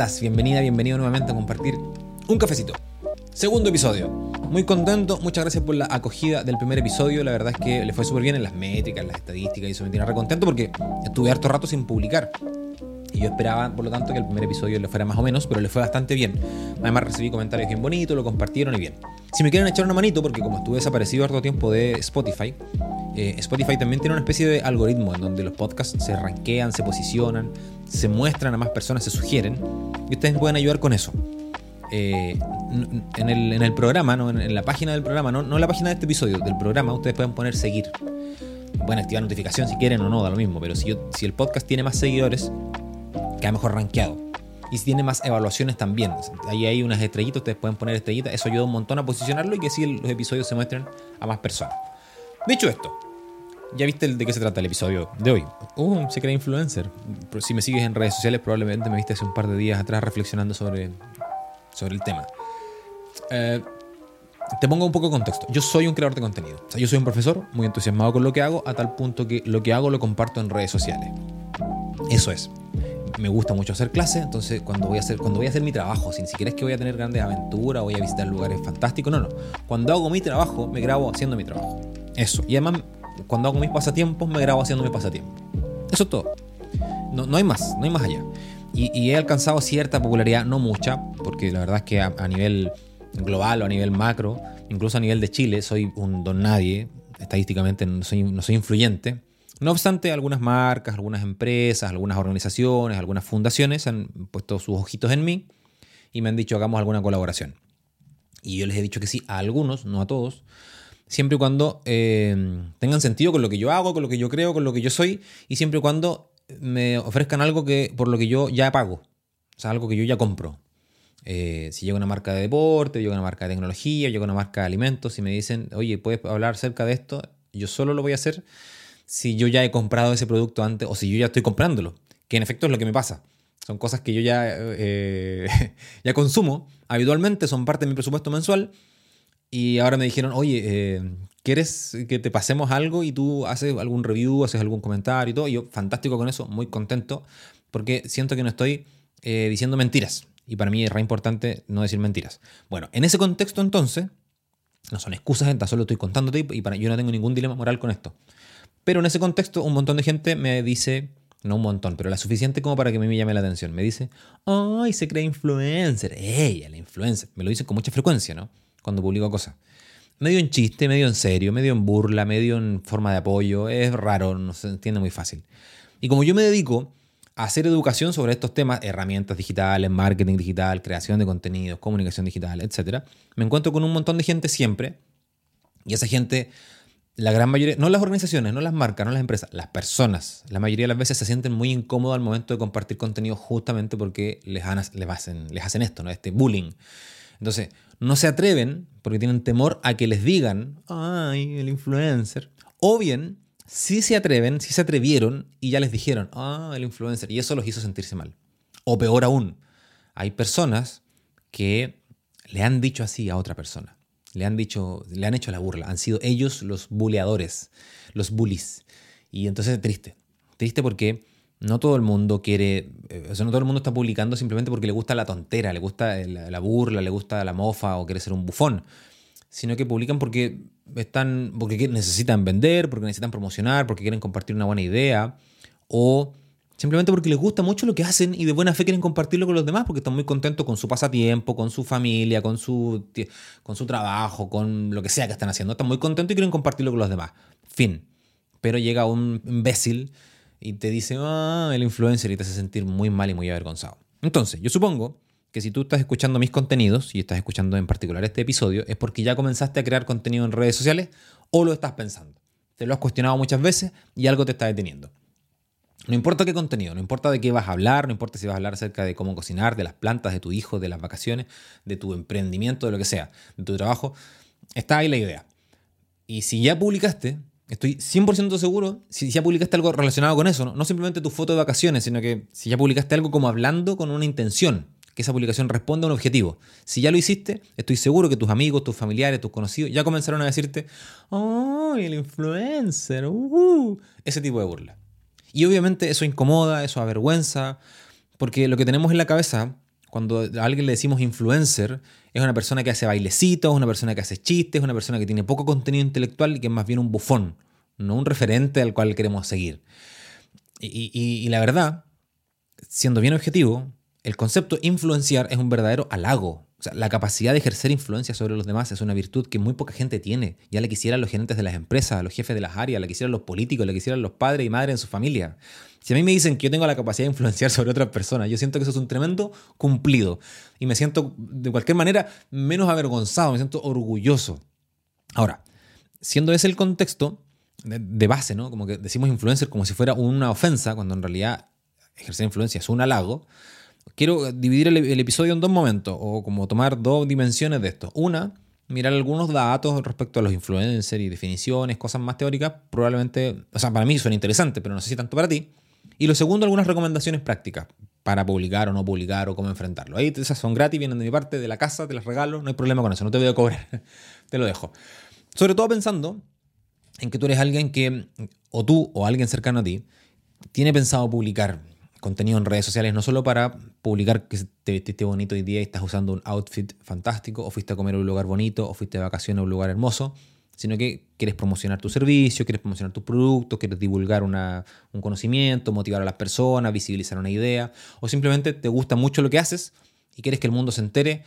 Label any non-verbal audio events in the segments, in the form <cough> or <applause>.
estás? Bienvenida, bienvenido nuevamente a compartir un cafecito. Segundo episodio. Muy contento, muchas gracias por la acogida del primer episodio. La verdad es que le fue súper bien en las métricas, en las estadísticas y eso me tiene re contento porque estuve harto rato sin publicar. Y yo esperaba, por lo tanto, que el primer episodio le fuera más o menos, pero le fue bastante bien. Además recibí comentarios bien bonitos, lo compartieron y bien. Si me quieren echar una manito, porque como estuve desaparecido harto tiempo de Spotify, eh, Spotify también tiene una especie de algoritmo en donde los podcasts se rankean, se posicionan, se muestran a más personas, se sugieren, y ustedes pueden ayudar con eso. Eh, en, el, programa, ¿no? en, la página del programa, no, no en la página de este episodio, del programa, ustedes pueden poner seguir. Pueden activar notificación si quieren o no, da lo mismo, pero si, si el podcast tiene más seguidores, queda mejor rankeado. Y si tiene más evaluaciones también. Ahí hay unas estrellitas, ustedes pueden poner estrellitas. Eso ayuda un montón a posicionarlo y que así los episodios se muestren a más personas. Dicho esto, ya viste de qué se trata el episodio de hoy. Uh, se crea influencer. Si me sigues en redes sociales, probablemente me viste hace un par de días atrás reflexionando sobre, sobre el tema. Eh, te pongo un poco de contexto. Yo soy un creador de contenido. O sea, yo soy un profesor muy entusiasmado con lo que hago, a tal punto que lo que hago lo comparto en redes sociales. Eso es me gusta mucho hacer clases, entonces cuando voy a hacer, cuando voy a hacer mi trabajo, sin siquiera es que voy a tener grandes aventuras, voy a visitar lugares fantásticos, no, no. Cuando hago mi trabajo, me grabo haciendo mi trabajo. Eso. Y además, cuando hago mis pasatiempos, me grabo haciendo mi pasatiempo. Eso es todo. No, no hay más, no hay más allá. Y, he alcanzado cierta popularidad, no mucha, porque la verdad es que a, nivel global o a nivel macro, incluso a nivel de Chile, soy un don nadie. Estadísticamente no soy, no soy influyente no obstante, algunas marcas, algunas empresas, algunas organizaciones, algunas fundaciones han puesto sus ojitos en mí y me han dicho hagamos alguna colaboración. Y yo les he dicho que sí a algunos, no a todos, siempre y cuando eh, tengan sentido con lo que yo hago, con lo que yo creo, con lo que yo soy, y siempre y cuando me ofrezcan algo que, por lo que yo ya pago, o sea, algo que yo ya compro. Eh, si llega una marca de deporte, llega una marca de tecnología, llega una marca de alimentos y me dicen, oye, ¿puedes hablar acerca de esto? Yo solo lo voy a hacer si yo ya he comprado ese producto antes o si yo ya estoy comprándolo, que en efecto es lo que me pasa. Son cosas que yo ya, eh, <laughs> ya consumo habitualmente, son parte de mi presupuesto mensual. Y ahora me dijeron, oye, eh, ¿quieres que te pasemos algo y tú haces algún review, haces algún comentario y todo? Y yo, fantástico con eso, muy contento, porque siento que no estoy eh, diciendo mentiras. Y para mí es re importante no decir mentiras. Bueno, en ese contexto entonces, no son excusas, tan solo estoy contándote y para, yo no tengo ningún dilema moral con esto. Pero en ese contexto, un montón de gente me dice, no un montón, pero la suficiente como para que me llame la atención. Me dice, ¡ay, se cree influencer! ¡Ella, la influencer! Me lo dicen con mucha frecuencia, ¿no? Cuando publico cosas. Medio en chiste, medio en serio, medio en burla, medio en forma de apoyo. Es raro, no se entiende muy fácil. Y como yo me dedico a hacer educación sobre estos temas, herramientas digitales, marketing digital, creación de contenidos, comunicación digital, etc., me encuentro con un montón de gente siempre. Y esa gente la gran mayoría, no las organizaciones, no las marcas, no las empresas, las personas, la mayoría de las veces se sienten muy incómodos al momento de compartir contenido justamente porque les, les, hacen, les hacen esto, ¿no? Este bullying. Entonces, no se atreven porque tienen temor a que les digan, ay, el influencer. O bien, sí se atreven, sí se atrevieron y ya les dijeron, ah, el influencer. Y eso los hizo sentirse mal. O peor aún, hay personas que le han dicho así a otra persona. Le han dicho, le han hecho la burla. Han sido ellos los buleadores, los bullies. Y entonces triste. Triste porque no todo el mundo quiere, eh, o sea, no todo el mundo está publicando simplemente porque le gusta la tontera, le gusta la, burla, le gusta la mofa o quiere ser un bufón, sino que publican porque están, porque necesitan vender, porque necesitan promocionar, porque quieren compartir una buena idea o Simplemente porque les gusta mucho lo que hacen y de buena fe quieren compartirlo con los demás porque están muy contentos con su pasatiempo, con su familia, con su, con su trabajo, con lo que sea que están haciendo. Están muy contentos y quieren compartirlo con los demás. Fin. Pero llega un imbécil y te dice, ah, el influencer y te hace sentir muy mal y muy avergonzado. Entonces, yo supongo que si tú estás escuchando mis contenidos y estás escuchando en particular este episodio, es porque ya comenzaste a crear contenido en redes sociales o lo estás pensando. Te lo has cuestionado muchas veces y algo te está deteniendo. No importa qué contenido, no importa de qué vas a hablar, no importa si vas a hablar acerca de cómo cocinar, de las plantas, de tu hijo, de las vacaciones, de tu emprendimiento, de lo que sea, de tu trabajo, está ahí la idea. Y si ya publicaste, estoy 100% seguro, si ya publicaste algo relacionado con eso, ¿no? simplemente tu foto de vacaciones, sino que si ya publicaste algo como hablando con una intención, que esa publicación responda a un objetivo. Si ya lo hiciste, estoy seguro que tus amigos, tus familiares, tus conocidos ya comenzaron a decirte, ¡oh, el influencer! Uh, ese tipo de burla. Y obviamente eso incomoda, eso avergüenza, porque lo que tenemos en la cabeza cuando a alguien le decimos influencer, es una persona que hace bailecitos, una persona que hace chistes, una persona que tiene poco contenido intelectual y que es más bien un bufón, no un referente al cual queremos seguir. Y, la verdad, siendo bien objetivo, el concepto influenciar es un verdadero halago. La capacidad de ejercer influencia sobre los demás es una virtud que muy poca gente tiene. Ya le quisieran los gerentes de las empresas, los jefes de las áreas, le quisieran los políticos, le quisieran los padres y madres en su familia. Si a mí me dicen que yo tengo la capacidad de influenciar <laughs> sobre otras personas, yo siento que eso es un tremendo cumplido. Y me siento, de cualquier manera, menos avergonzado, me siento orgulloso. Ahora, siendo ese el contexto de, base, ¿no? Como que decimos influencer como si fuera una ofensa, cuando en realidad ejercer influencia es un halago. Quiero dividir el, episodio en dos momentos, o como tomar dos dimensiones de esto. Una, mirar algunos datos respecto a los influencers y definiciones, cosas más teóricas, probablemente, o sea, para mí suena interesante, pero no sé si tanto para ti. Y lo segundo, algunas recomendaciones prácticas para publicar o no publicar o cómo enfrentarlo. Ahí esas son gratis, vienen de mi parte, de la casa, te las regalo, no hay problema con eso, no te voy a cobrar, <laughs> te lo dejo. Sobre todo pensando en que tú eres alguien que, o tú o alguien cercano a ti, tiene pensado publicar contenido en redes sociales, no solo para publicar que te vestiste bonito hoy día y estás usando un outfit fantástico, o fuiste a comer a un lugar bonito, o fuiste de vacaciones a un lugar hermoso, sino que quieres promocionar tu servicio, quieres promocionar tus productos, quieres divulgar un conocimiento, motivar a las personas, visibilizar una idea, o simplemente te gusta mucho lo que haces y quieres que el mundo se entere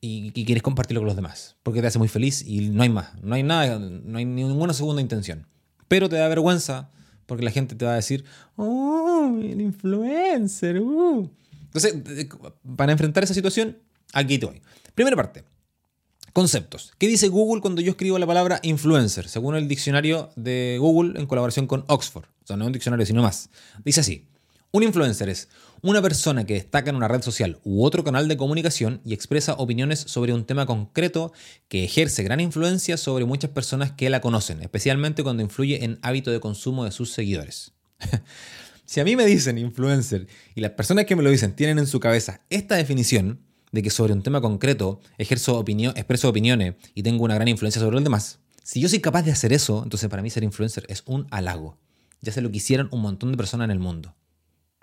y, quieres compartirlo con los demás, porque te hace muy feliz y no hay más, no hay nada, no hay ninguna segunda intención. Pero te da vergüenza porque la gente te va a decir, oh, el influencer. Uh". Entonces, para enfrentar esa situación, aquí voy. Primera parte, Conceptos. ¿Qué dice Google cuando yo escribo la palabra influencer? Según el diccionario de Google en colaboración con Oxford. O sea, no es un diccionario, sino más. Dice así. Un influencer es una persona que destaca en una red social u otro canal de comunicación y expresa opiniones sobre un tema concreto que ejerce gran influencia sobre muchas personas que la conocen, especialmente cuando influye en hábito de consumo de sus seguidores. <laughs> si a mí me dicen influencer y las personas que me lo dicen tienen en su cabeza esta definición, de que sobre un tema concreto ejerzo opinión, expreso opiniones y tengo una gran influencia sobre los demás, si yo soy capaz de hacer eso, entonces para mí ser influencer es un halago. Ya se lo quisieran un montón de personas en el mundo.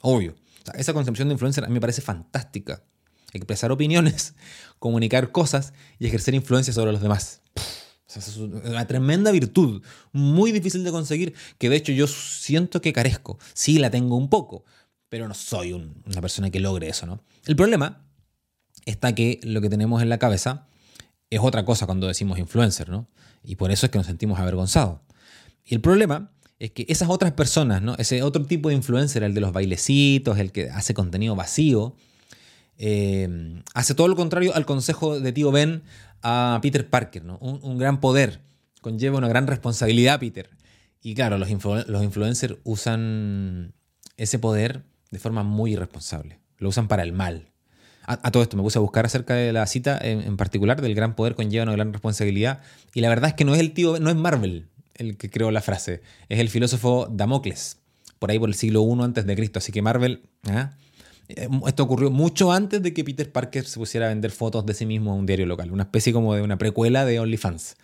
Obvio. Esa concepción de influencer a mí me parece fantástica. Expresar opiniones, <laughs> comunicar cosas y ejercer influencia sobre los demás. es una tremenda virtud, muy difícil de conseguir, que de hecho yo siento que carezco. Sí, la tengo un poco, pero no soy una persona que logre eso, ¿no? El problema está que lo que tenemos en la cabeza es otra cosa cuando decimos influencer, ¿no? Y por eso es que nos sentimos avergonzados. Y el problema es que esas otras personas, ¿no? Ese otro tipo de influencer, el de los bailecitos, el que hace contenido vacío, eh, hace todo lo contrario al consejo de tío Ben a Peter Parker, ¿no? Un, gran poder conlleva una gran responsabilidad, Peter. Y claro, los, influencers usan ese poder de forma muy irresponsable. Lo usan para el mal. A, todo esto me puse a buscar acerca de la cita en, particular, del gran poder conlleva una gran responsabilidad. Y la verdad es que no es el tío, no es Marvel el que creó la frase, es el filósofo Damocles, por ahí por el siglo I antes de Cristo. Así que Marvel, ¿ah? eh, esto ocurrió mucho antes de que Peter Parker se pusiera a vender fotos de sí mismo a un diario local, una especie como de una precuela de OnlyFans.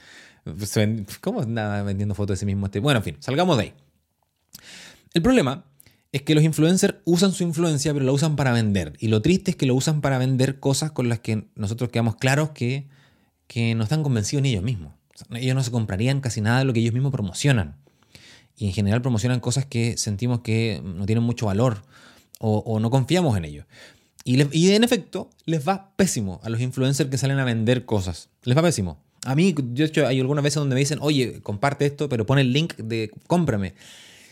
¿Cómo nada vendiendo fotos de sí mismo? Este? Bueno, en fin, salgamos de ahí. El problema es que los influencers usan su influencia, pero la usan para vender. Y lo triste es que lo usan para vender cosas con las que nosotros quedamos claros que, que no están convencidos en ellos mismos. Ellos no se comprarían casi nada de lo que ellos mismos promocionan. Y en general promocionan cosas que sentimos que no tienen mucho valor o, no confiamos en ellos. Y, y, en efecto, les va pésimo a los influencers que salen a vender cosas. Les va pésimo. A mí, de hecho, hay algunas veces donde me dicen, oye, comparte esto, pero pon el link de cómprame.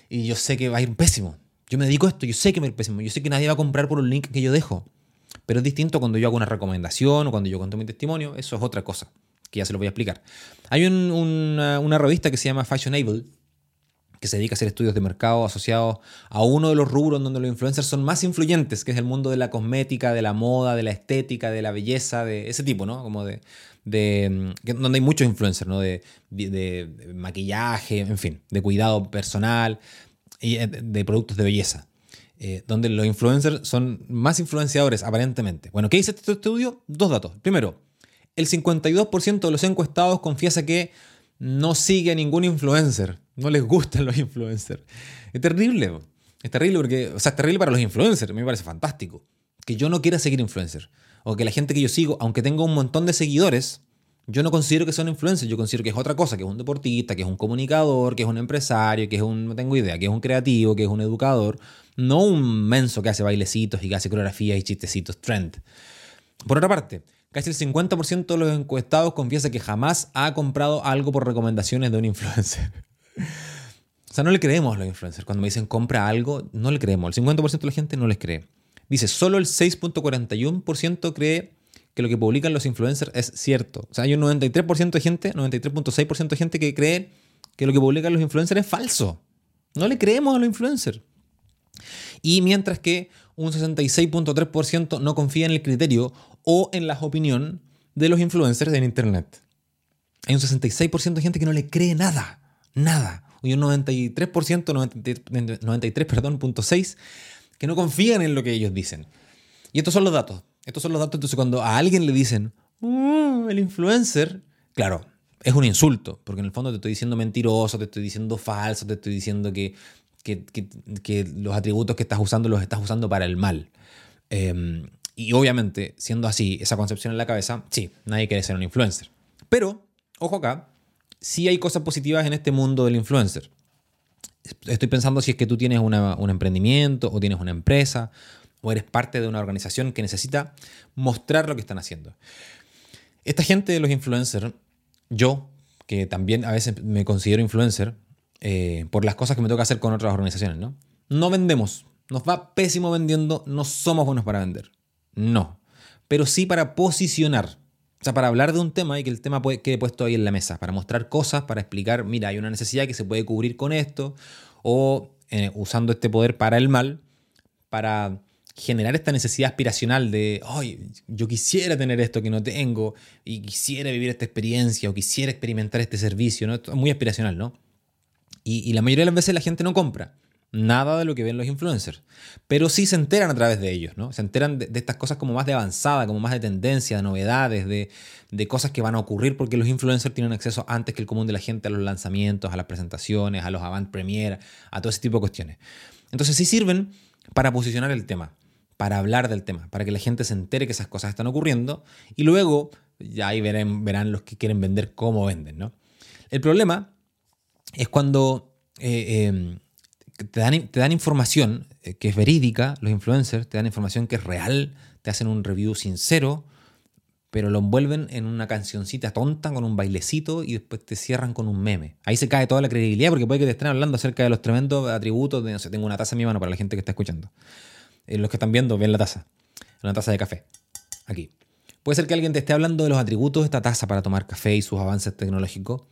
Y yo sé que va a ir pésimo. Yo me dedico a esto, yo sé que me pésimo, yo sé que nadie va a comprar por un link que yo dejo. Pero es distinto cuando yo hago una recomendación o cuando yo cuento mi testimonio, eso es otra cosa, que ya se lo voy a explicar. Hay una, revista que se llama Fashionable, que se dedica a hacer estudios de mercado asociados a uno de los rubros donde los influencers son más influyentes, que es el mundo de la cosmética, de la moda, de la estética, de la belleza, de ese tipo, ¿no? Como de, de donde hay muchos influencers, ¿no? de, maquillaje, en fin, de cuidado personal, eh, de productos de belleza, eh, donde los influencers son más influenciadores aparentemente. Bueno, ¿qué dice este estudio? Dos datos. Primero, el 52% de los encuestados confiesa que no sigue a ningún influencer, no les gustan los influencers. Es terrible, es terrible porque, o sea, es terrible para los influencers, a mí me parece fantástico. que yo no quiera seguir influencer. O que la gente que yo sigo, aunque tenga un montón de seguidores, yo no considero que son influencers, yo considero que es otra cosa, que es un deportista, que es un comunicador, que es un empresario, que es un, no tengo idea, que es un creativo, que es un educador, no un menso que hace bailecitos y que hace coreografías y chistecitos trend. Por otra parte, casi el 50% de los encuestados confiesa que jamás ha comprado algo por recomendaciones de un influencer. <laughs> o sea, no le creemos a los influencers. Cuando me dicen compra algo, no le creemos. El 50% de la gente no les cree. Dice, solo el 6.41% cree que lo que publican los influencers es cierto. O sea, hay un 93% de gente, 93.6% de gente que cree que lo que publican los influencers es falso. No le creemos a los influencers. Y mientras que un 66.3% no confía en el criterio o en la opinión de los influencers en Internet. Hay un 66% de gente que no le cree nada, nada. Y un 93%, 93, 93 perdón, que no confían en lo que ellos dicen. Y estos son los datos. Estos son los datos. Entonces, cuando a alguien le dicen, uh, el influencer, claro, es un insulto, porque en el fondo te estoy diciendo mentiroso, te estoy diciendo falso, te estoy diciendo que, que, los atributos que estás usando los estás usando para el mal. Em, y obviamente, siendo así, esa concepción en la cabeza, sí, nadie quiere ser un influencer. Pero, ojo acá, sí hay cosas positivas en este mundo del influencer. Estoy pensando si es que tú tienes un emprendimiento o tienes una empresa o eres parte de una organización que necesita mostrar lo que están haciendo. Esta gente de los influencers, yo, que también a veces me considero influencer, eh, por las cosas que me toca hacer con otras organizaciones, ¿no? No vendemos, nos va pésimo vendiendo, no somos buenos para vender. No, pero sí para posicionar. O sea, para hablar de un tema y que el tema quede puesto ahí en la mesa, para mostrar cosas, para explicar, mira, hay una necesidad que se puede cubrir con esto, o eh, usando este poder para el mal, para generar esta necesidad aspiracional de, ay, yo quisiera tener esto que no tengo, y quisiera vivir esta experiencia, o quisiera experimentar este servicio, ¿no? Es muy aspiracional, ¿no? Y, la mayoría de las veces la gente no compra nada de lo que ven los influencers, pero sí se enteran a través de ellos, ¿no? Se enteran de, estas cosas como más de avanzada, como más de tendencia, de novedades, de, de, cosas que van a ocurrir porque los influencers tienen acceso antes que el común de la gente a los lanzamientos, a las presentaciones, a los avant premier, a todo ese tipo de cuestiones. Entonces sí sirven para posicionar el tema para hablar del tema, para que la gente se entere que esas cosas están ocurriendo y luego ya ahí verán, los que quieren vender cómo venden. ¿no? El problema es cuando eh, em, te, dan, te, dan, información eh, que es verídica, los influencers te dan información que es real, te hacen un review sincero, pero lo envuelven en una cancioncita tonta con un bailecito y después te cierran con un meme. Ahí se cae toda la credibilidad porque puede que te estén hablando acerca de los tremendos atributos de, no sé, tengo una taza en mi mano para la gente que está escuchando. Eh, los que están viendo, ven la taza. Una taza de café. Aquí. Puede ser que alguien te esté hablando de los atributos de esta taza para tomar café y sus avances tecnológicos.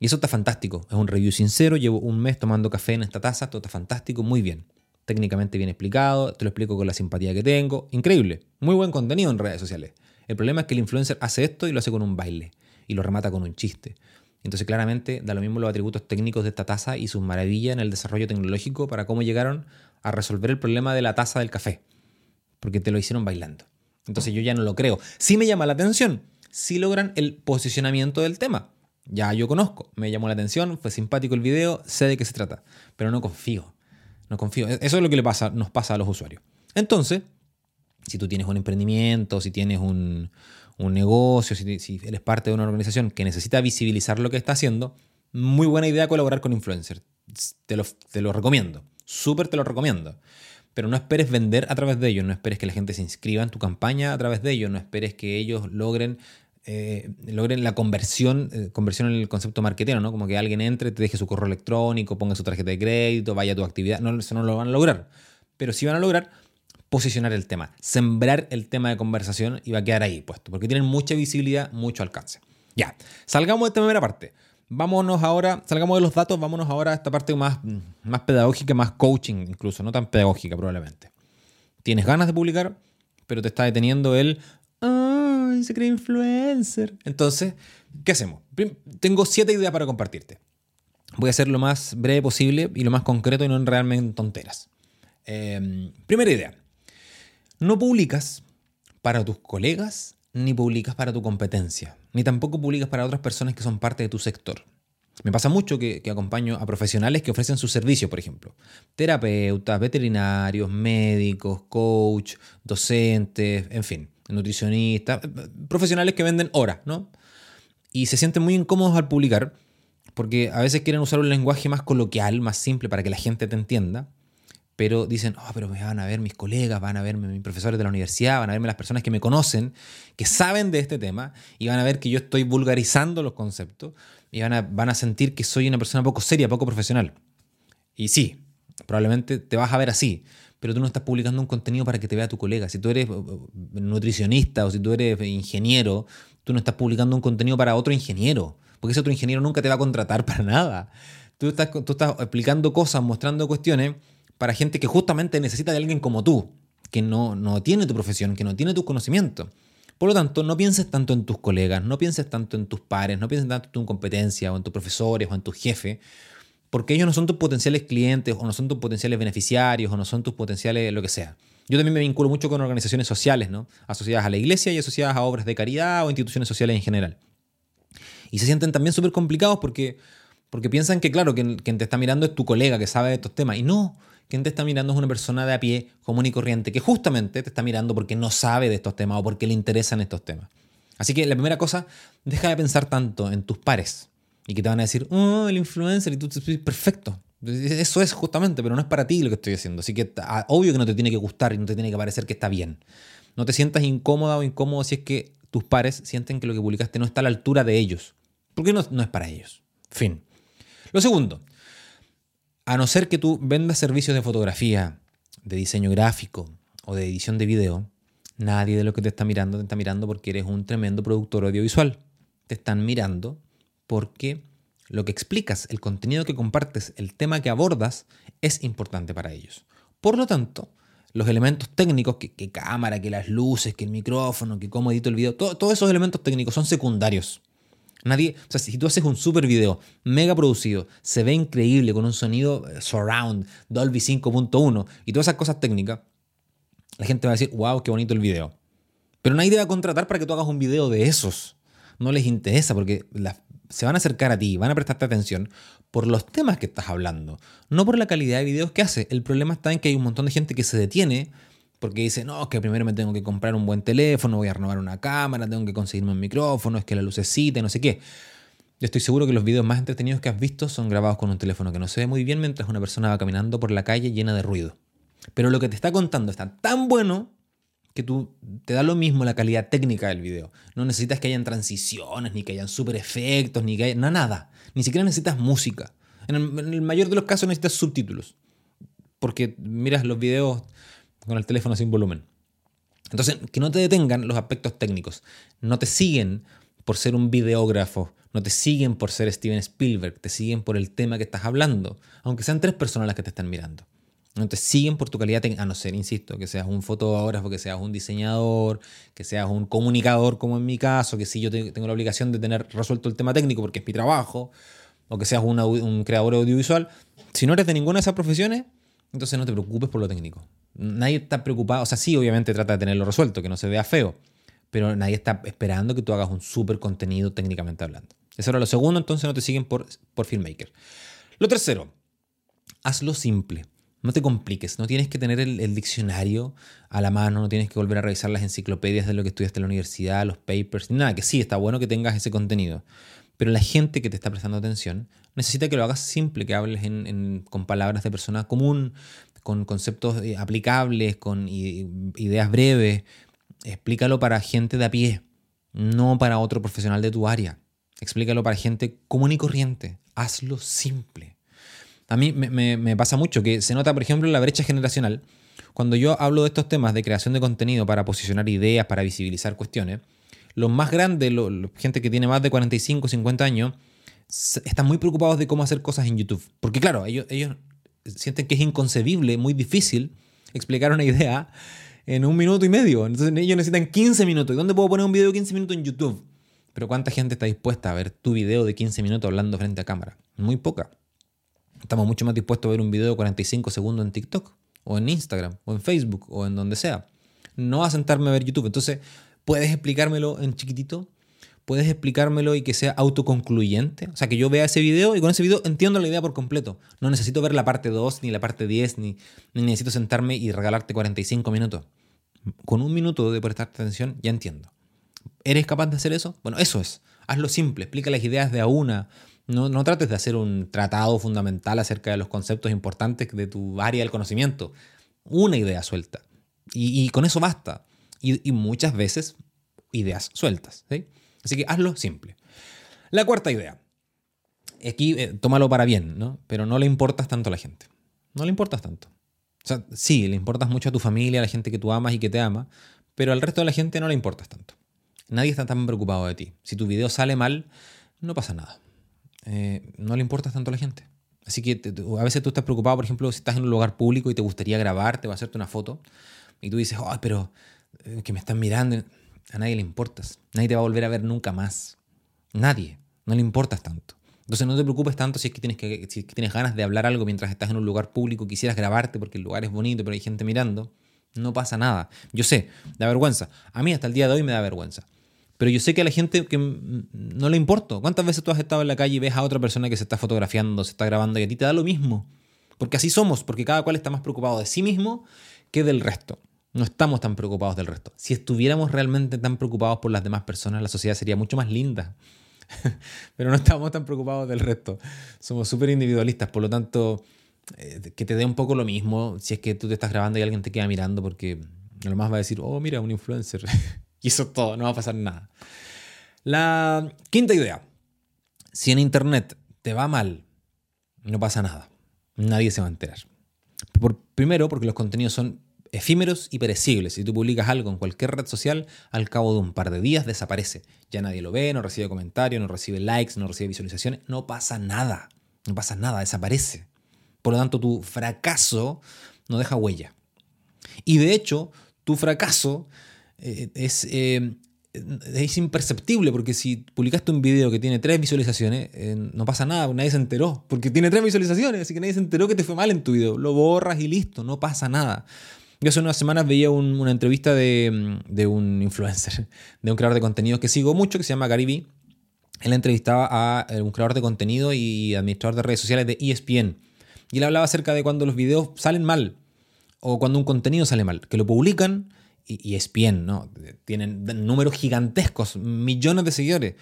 Y eso está fantástico. Es un review sincero. Llevo un mes tomando café en esta taza. Todo está fantástico. Muy bien. Técnicamente bien explicado. Te lo explico con la simpatía que tengo. Increíble. Muy buen contenido en redes sociales. El problema es que el influencer hace esto y lo hace con un baile. Y lo remata con un chiste. Entonces claramente da lo mismo los atributos técnicos de esta taza y sus maravillas en el desarrollo tecnológico para cómo llegaron a resolver el problema de la taza del café, porque te lo hicieron bailando. Entonces yo ya no lo creo. Sí me llama la atención, sí logran el posicionamiento del tema. Ya yo conozco, me llamó la atención, fue simpático el video, sé de qué se trata, pero no confío. No confío. E-, eso es lo que le pasa, nos pasa a los usuarios. Entonces, si tú tienes un emprendimiento, si tienes un, negocio, si, si, eres parte de una organización que necesita visibilizar lo que está haciendo, muy buena idea colaborar con influencers. Te lo, te lo recomiendo súper te lo recomiendo. Pero no esperes vender a través de ellos, no esperes que la gente se inscriba en tu campaña a través de ellos, no esperes que ellos logren, eh, logren la conversión, eh, conversión en el concepto marketero, ¿no? Como que alguien entre, te deje su correo electrónico, ponga su tarjeta de crédito, vaya a tu actividad. No, eso no lo van a lograr. Pero sí van a lograr posicionar el tema, sembrar el tema de conversación y va a quedar ahí puesto, porque tienen mucha visibilidad, mucho alcance. Ya, salgamos de esta primera parte. Vámonos ahora, salgamos de los datos, vámonos ahora a esta parte más, más pedagógica, más coaching incluso, no tan pedagógica probablemente. Tienes ganas de publicar, pero te está deteniendo el, ¡ay, se cree influencer! Entonces, ¿qué hacemos? Tengo siete ideas para compartirte. Voy a ser lo más breve posible y lo más concreto y no en realmente tonteras. Em, primera idea. No publicas para tus colegas ni publicas para tu competencia, ni tampoco publicas para otras personas que son parte de tu sector. Me pasa mucho que, acompaño a profesionales que ofrecen sus servicios, por ejemplo. Terapeutas, veterinarios, médicos, coach, docentes, en fin, nutricionistas, profesionales que venden horas, ¿no? Y se sienten muy incómodos al publicar porque a veces quieren usar un lenguaje más coloquial, más simple para que la gente te entienda pero dicen, oh, pero me van a ver mis colegas, van a verme mis profesores de la universidad, van a verme las personas que me conocen, que saben de este tema, y van a ver que yo estoy vulgarizando los conceptos, y van a, van a sentir que soy una persona poco seria, poco profesional. Y sí, probablemente te vas a ver así, pero tú no estás publicando un contenido para que te vea tu colega. Si tú eres uh, uh, nutricionista o si tú eres ingeniero, tú no estás publicando un contenido para otro ingeniero, porque ese otro ingeniero nunca te va a contratar <laughs> para nada. Tú estás, tú estás explicando cosas, mostrando cuestiones para gente que justamente necesita de alguien como tú, que no, no tiene tu profesión, que no tiene tu conocimiento. Por lo tanto, no pienses tanto en tus colegas, no pienses tanto en tus pares, no pienses tanto en tu competencia o en tus profesores o en tu jefe, porque ellos no son tus potenciales clientes o no son tus potenciales beneficiarios o no son tus potenciales lo que sea. Yo también me vinculo mucho con organizaciones sociales, ¿no? asociadas a la iglesia y asociadas a obras de caridad o instituciones sociales en general. Y se sienten también súper complicados porque, porque piensan que, claro, que quien te está mirando es tu colega que sabe de estos temas. Y no, quien te está mirando es una persona de a pie, común y corriente, que justamente te está mirando porque no sabe de estos temas o porque le interesan estos temas. Así que la primera cosa, deja de pensar tanto en tus pares y que te van a decir, oh, el influencer, y tú, perfecto. Eso es justamente, pero no es para ti lo que estoy haciendo. Así que obvio que no te tiene que gustar y no te tiene que parecer que está bien. No te sientas incómoda o incómodo si es que tus pares sienten que lo que publicaste no está a la altura de ellos. Porque no, no es para ellos. Fin. Lo segundo, a no ser que tú vendas servicios de fotografía, de diseño gráfico o de edición de video, nadie de lo que te está mirando te está mirando porque eres un tremendo productor audiovisual. Te están mirando porque lo que explicas, el contenido que compartes, el tema que abordas, es importante para ellos. Por lo tanto, los elementos técnicos, que, cámara, que las luces, que el micrófono, que cómo edito el video, todos esos elementos técnicos son secundarios. Nadie, o sea, si tú haces un super video, mega producido, se ve increíble con un sonido eh, surround, Dolby 5.1 y todas esas cosas técnicas, la gente va a decir, wow, qué bonito el video. Pero nadie te va a contratar para que tú hagas un video de esos. No les interesa porque se van a acercar a ti, van a prestarte atención por los temas que estás hablando, no por la calidad de videos que haces. El problema está en que hay un montón de gente que se detiene porque dice, no, es que primero me tengo que comprar un buen teléfono, voy a renovar una cámara, tengo que conseguirme un micrófono, es que la lucecita, no sé qué. Yo estoy seguro que los videos más entretenidos que has visto son grabados con un teléfono que no se ve muy bien mientras una persona va caminando por la calle llena de ruido. Pero lo que te está contando está tan bueno que tú te da lo mismo la calidad técnica del video. No necesitas que hayan transiciones, ni que hayan super efectos, ni que haya nada. Ni siquiera necesitas música. En el, en el mayor de los casos necesitas subtítulos. Porque miras los videos con el teléfono sin volumen. Entonces, que no te detengan los aspectos técnicos. No te siguen por ser un videógrafo, no te siguen por ser Steven Spielberg, te siguen por el tema que estás hablando, aunque sean tres personas las que te están mirando. No te siguen por tu calidad a no ser, insisto, que seas un fotógrafo, que seas un diseñador, que seas un comunicador, como en mi caso, que sí yo tengo la obligación de tener resuelto el tema técnico porque es mi trabajo, o que seas un creador audiovisual. Si no eres de ninguna de esas profesiones, entonces no te preocupes por lo técnico. Nadie está preocupado, o sea, sí, obviamente trata de tenerlo resuelto, que no se vea feo, pero nadie está esperando que tú hagas un súper contenido técnicamente hablando. Eso era lo segundo, entonces no te siguen por, por Filmmaker. Lo tercero, hazlo simple. No te compliques, no tienes que tener el, el, diccionario a la mano, no tienes que volver a revisar las enciclopedias de lo que estudiaste en la universidad, los papers, nada, que sí, está bueno que tengas ese contenido. Pero la gente que te está prestando atención necesita que lo hagas simple, que hables con palabras de persona común, con conceptos eh, aplicables, con ideas breves. Explícalo para gente de a pie, no para otro profesional de tu área. Explícalo para gente común y corriente. Hazlo simple. A mí me, pasa mucho que se nota, por ejemplo, la brecha generacional. Cuando yo hablo de estos temas de creación de contenido para posicionar ideas, para visibilizar cuestiones, los más grandes, la gente que tiene más de 45, 50 años, están muy preocupados de cómo hacer cosas en YouTube. Porque claro, ellos sienten que es inconcebible, muy difícil explicar una idea en un minuto y medio. Entonces ellos necesitan 15 minutos. ¿Y dónde puedo poner un video de 15 minutos en YouTube? Pero ¿cuánta gente está dispuesta a ver tu video de 15 minutos hablando frente a cámara? Muy poca. Estamos mucho más dispuestos a ver un video de 45 segundos en TikTok, o en Instagram, o en Facebook, o en donde sea. No a sentarme a ver YouTube. Entonces, ¿puedes explicármelo en chiquitito? ¿Puedes explicármelo y que sea autoconcluyente? O sea, que yo vea ese video y con ese video entiendo la idea por completo. No necesito ver la parte 2, ni la parte 10, ni, ni necesito sentarme y regalarte 45 minutos. Con un minuto de prestar atención ya entiendo. ¿Eres capaz de hacer eso? Bueno, eso es. Hazlo simple, explica las ideas de a una. No, no trates de hacer un tratado fundamental acerca de los conceptos importantes de tu área del conocimiento. Una idea suelta. Y, con eso basta. Y, muchas veces ideas sueltas. ¿sí? Así que hazlo simple. La cuarta idea. Aquí eh, tómalo para bien, ¿no? Pero no le importas tanto a la gente. No le importas tanto. Sí, le importas mucho a tu familia, a la gente que tú amas y que te ama, pero al resto de la gente no le importas tanto. Nadie está tan preocupado de ti. Si tu video sale mal, no pasa nada. Eh, no le importas tanto a la gente. Así que a veces tú estás preocupado, por ejemplo, si estás en un lugar público y te gustaría grabarte o hacerte una foto, y tú dices, oh, pero eh, que me están mirando. A nadie le importas. Nadie te va a volver a ver nunca más. Nadie. No le importas tanto. Entonces no te preocupes tanto si es que tienes, que, si tienes ganas de hablar algo mientras estás en un lugar público, quisieras grabarte porque el lugar es bonito, pero hay gente mirando. No pasa nada. Yo sé, da vergüenza. A mí hasta el día de hoy me da vergüenza. Pero yo sé que a la gente que no le importa. ¿Cuántas veces tú has estado en la calle y ves a otra persona que se está fotografiando, se está grabando y a ti te da lo mismo? Porque así somos, porque cada cual está más preocupado de sí mismo que del resto. No estamos tan preocupados del resto. Si estuviéramos realmente tan preocupados por las demás personas, la sociedad sería mucho más linda. <laughs> Pero no estamos tan preocupados del resto. Somos súper individualistas, por lo tanto, eh, que te dé un poco lo mismo si es que tú te estás grabando y alguien te queda mirando porque lo más va a decir, oh, mira, un influencer. <laughs> es todo, no va a pasar nada. La quinta idea. Si en Internet te va mal, no pasa nada. Nadie se va a enterar. Por, primero, porque los contenidos son efímeros y perecibles. Si tú publicas algo en cualquier red social, al cabo de un par de días desaparece. Ya nadie lo ve, no recibe comentarios, no recibe likes, no recibe visualizaciones. No pasa nada. No pasa nada, desaparece. Por lo tanto, tu fracaso no deja huella. Y de hecho, tu fracaso eh, es, eh, es imperceptible, porque si publicaste un video que tiene tres visualizaciones, eh, no pasa nada, nadie se enteró, porque tiene tres visualizaciones, así que nadie se enteró que te fue mal en tu video. Lo borras y listo, no pasa nada. Yo hace unas semanas veía una entrevista de, un influencer, <laughs> de un creador de contenido que sigo mucho, que se llama Gary Él entrevistaba a eh, un creador de contenido y administrador de redes sociales de ESPN. Y él hablaba acerca de cuando los videos salen mal o cuando un contenido sale mal, que lo publican y ESPN, ¿no? Tienen números gigantescos, millones de seguidores.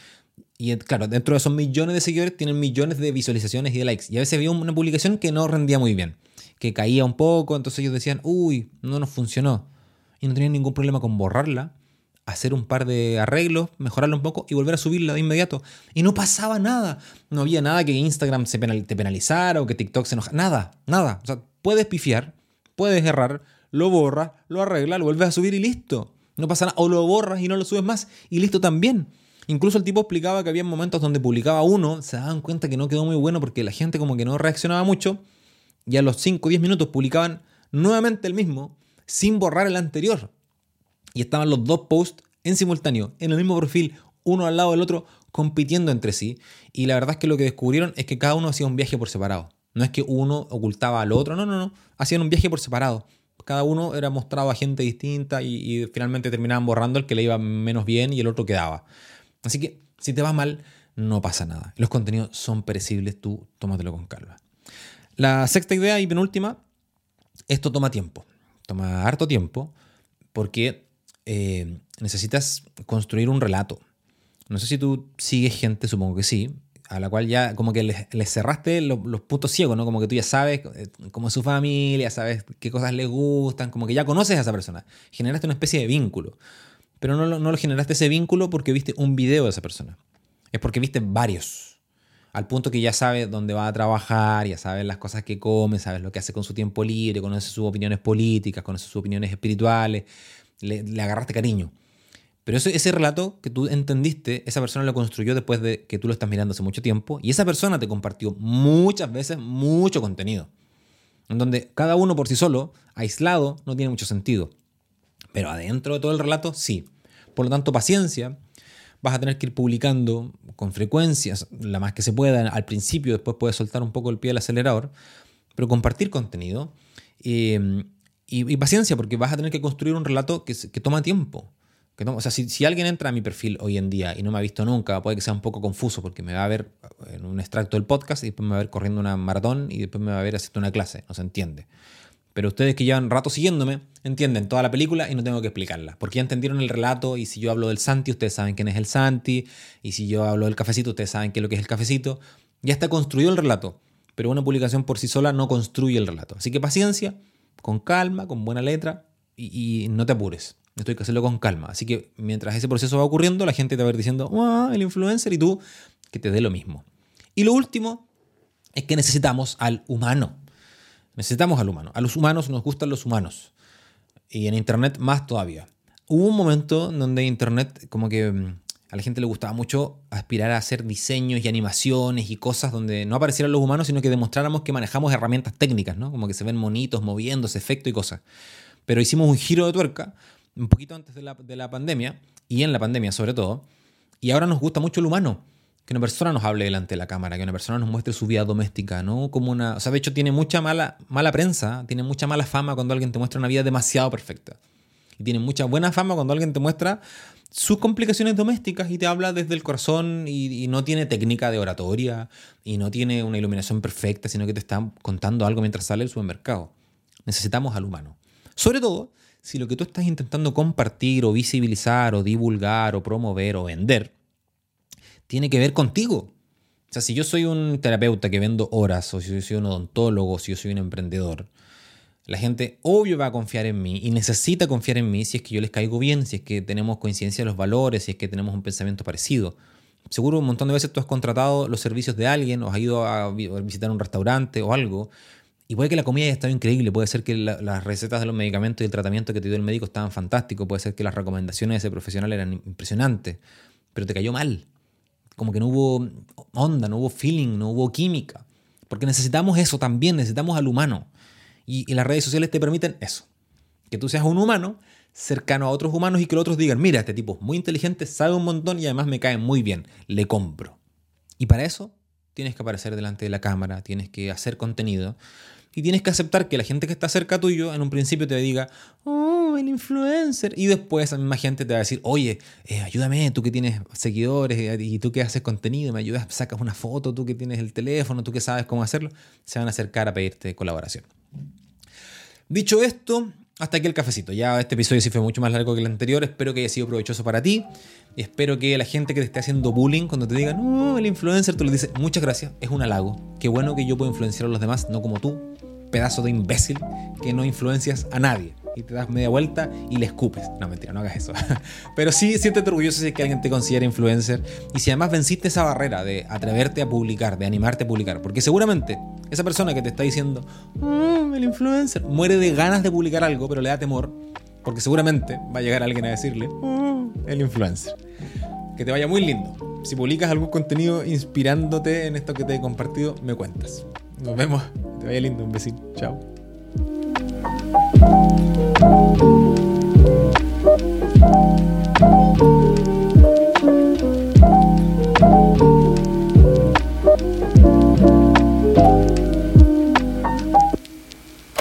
Y claro, dentro de esos millones de seguidores tienen millones de visualizaciones y de likes. Y a veces había una publicación que no rendía muy bien que caía un poco, entonces ellos decían, uy, no nos funcionó. Y no tenían ningún problema con borrarla, hacer un par de arreglos, mejorarla un poco y volver a subirla de inmediato. Y no pasaba nada. No había nada que Instagram se te penalizara o que TikTok se enojara. Nada, nada. O sea, puedes pifiar, puedes errar, lo borras, lo arreglas, lo vuelves a subir y listo. No pasa nada. O lo borras y no lo subes más y listo también. Incluso el tipo explicaba que había momentos donde publicaba uno, se daban cuenta que no quedó muy bueno porque la gente como que no reaccionaba mucho y a los 5 o 10 minutos publicaban nuevamente el mismo sin borrar el anterior. Y estaban los dos posts en simultáneo, en el mismo perfil, uno al lado del otro, compitiendo entre sí. Y la verdad es que lo que descubrieron es que cada uno hacía un viaje por separado. No es que uno ocultaba al otro, no, no, no. Hacían un viaje por separado. Cada uno era mostrado a gente distinta y, finalmente terminaban borrando el que le iba menos bien y el otro quedaba. Así que si te va mal, no pasa nada. Los contenidos son perecibles, tú tómatelo con calma. La sexta idea y penúltima, esto toma tiempo, toma harto tiempo porque eh, necesitas construir un relato. No sé si tú sigues gente, supongo que sí, a la cual ya como que le cerraste los, puntos ciegos, ¿no? Como que tú ya sabes eh, cómo es su familia, sabes qué cosas le gustan, como que ya conoces a esa persona. Generaste una especie de vínculo. Pero no, no lo generaste ese vínculo porque viste un video de esa persona. Es porque viste varios al punto que ya sabes dónde va a trabajar, ya sabes las cosas que come, sabes lo que hace con su tiempo libre, conoces sus opiniones políticas, conoces sus opiniones espirituales, le, agarraste cariño. Pero ese, ese relato que tú entendiste, esa persona lo construyó después de que tú lo estás mirando hace mucho tiempo y esa persona te compartió muchas veces mucho contenido. En donde cada uno por sí solo, aislado, no tiene mucho sentido. Pero adentro de todo el relato, sí. Por lo tanto, paciencia, vas a tener que ir publicando con frecuencias, la más que se pueda al principio, después puedes soltar un poco el pie del acelerador, pero compartir contenido eh, y, paciencia, porque vas a tener que construir un relato que, que toma tiempo. O sea, si, alguien entra a mi perfil hoy en día y no me ha visto nunca, puede que sea un poco confuso porque me va a ver en un extracto del podcast y después me va a ver corriendo una maratón y después me va a ver haciendo una clase. No se entiende. Pero ustedes que llevan rato siguiéndome entienden toda la película y no tengo que explicarla. Porque ya entendieron el relato y si yo hablo del Santi, ustedes saben quién es el Santi. Y si yo hablo del cafecito, ustedes saben qué es lo que es el cafecito. Ya está construido el relato. Pero una publicación por sí sola no construye el relato. Así que paciencia, con calma, con buena letra y, no te apures. Esto hay que hacerlo con calma. Así que mientras ese proceso va ocurriendo, la gente te va a ir diciendo, ah, el influencer y tú, que te dé lo mismo. Y lo último es que necesitamos al humano. Necesitamos al humano. A los humanos nos gustan los humanos. Y en Internet más todavía. Hubo un momento donde Internet como que mm, a la gente le gustaba mucho aspirar a hacer diseños y animaciones y cosas donde no aparecieran los humanos, sino que demostráramos que manejamos herramientas técnicas, ¿no? Como que se ven monitos moviéndose, efecto y cosas. Pero hicimos un giro de tuerca un poquito antes de la, de la pandemia, y en la pandemia sobre todo, y ahora nos gusta mucho el humano que una persona nos hable delante de la cámara, que una persona nos muestre su vida doméstica, ¿no? Como una, o sea, de hecho tiene mucha mala, mala prensa, tiene mucha mala fama cuando alguien te muestra una vida demasiado perfecta. Y tiene mucha buena fama cuando alguien te muestra sus complicaciones domésticas y te habla desde el corazón y, no tiene técnica de oratoria y no tiene una iluminación perfecta, sino que te está contando algo mientras sale el supermercado. Necesitamos al humano. Sobre todo si lo que tú estás intentando compartir o visibilizar o divulgar o promover o vender tiene que ver contigo. O sea, si yo soy un terapeuta que vendo horas, o si yo soy un odontólogo, o si yo soy un emprendedor, la gente obvio va a confiar en mí y necesita confiar en mí si es que yo les caigo bien, si es que tenemos coincidencia de los valores, si es que tenemos un pensamiento parecido. Seguro un montón de veces tú has contratado los servicios de alguien o has ido a visitar un restaurante o algo y puede que la comida haya estado increíble, puede ser que las recetas de los medicamentos y el tratamiento que te dio el médico estaban fantásticos, puede ser que las recomendaciones de ese profesional eran impresionantes, pero te cayó mal como que no hubo onda, no hubo feeling, no hubo química. Porque necesitamos eso también, necesitamos al humano. Y, las redes sociales te permiten eso. Que tú seas un humano cercano a otros humanos y que los otros digan, mira, este tipo es muy inteligente, sabe un montón y además me cae muy bien, le compro. Y para eso tienes que aparecer delante de la cámara, tienes que hacer contenido y tienes que aceptar que la gente que está cerca tuyo en un principio te diga, oh, el influencer. Y después la misma gente te va a decir, oye, eh, ayúdame, tú que tienes seguidores eh, y tú que haces contenido, me ayudas, sacas una foto, tú que tienes el teléfono, tú que sabes cómo hacerlo. Se van a acercar a pedirte colaboración. Dicho esto, hasta aquí el cafecito. Ya este episodio sí fue mucho más largo que el anterior. Espero que haya sido provechoso para ti. Espero que la gente que te esté haciendo bullying, cuando te digan, no, el influencer, tú le dices, muchas gracias, es un halago. Qué bueno que yo puedo influenciar a los demás, no como tú, pedazo de imbécil, que no influencias a nadie. Y te das media vuelta y le escupes. No, mentira, no hagas eso. <laughs> Pero sí, siéntete orgulloso si es que alguien te considera influencer. Y si además venciste esa barrera de atreverte a publicar, de animarte a publicar. Porque seguramente esa persona que te está diciendo, oh, el influencer, muere de ganas de publicar algo, pero le da temor, porque seguramente va a llegar alguien a decirle, oh, el influencer. Que te vaya muy lindo. Si publicas algún contenido inspirándote en esto que te he compartido, me cuentas. Nos vemos te vaya lindo, un besito. Chao.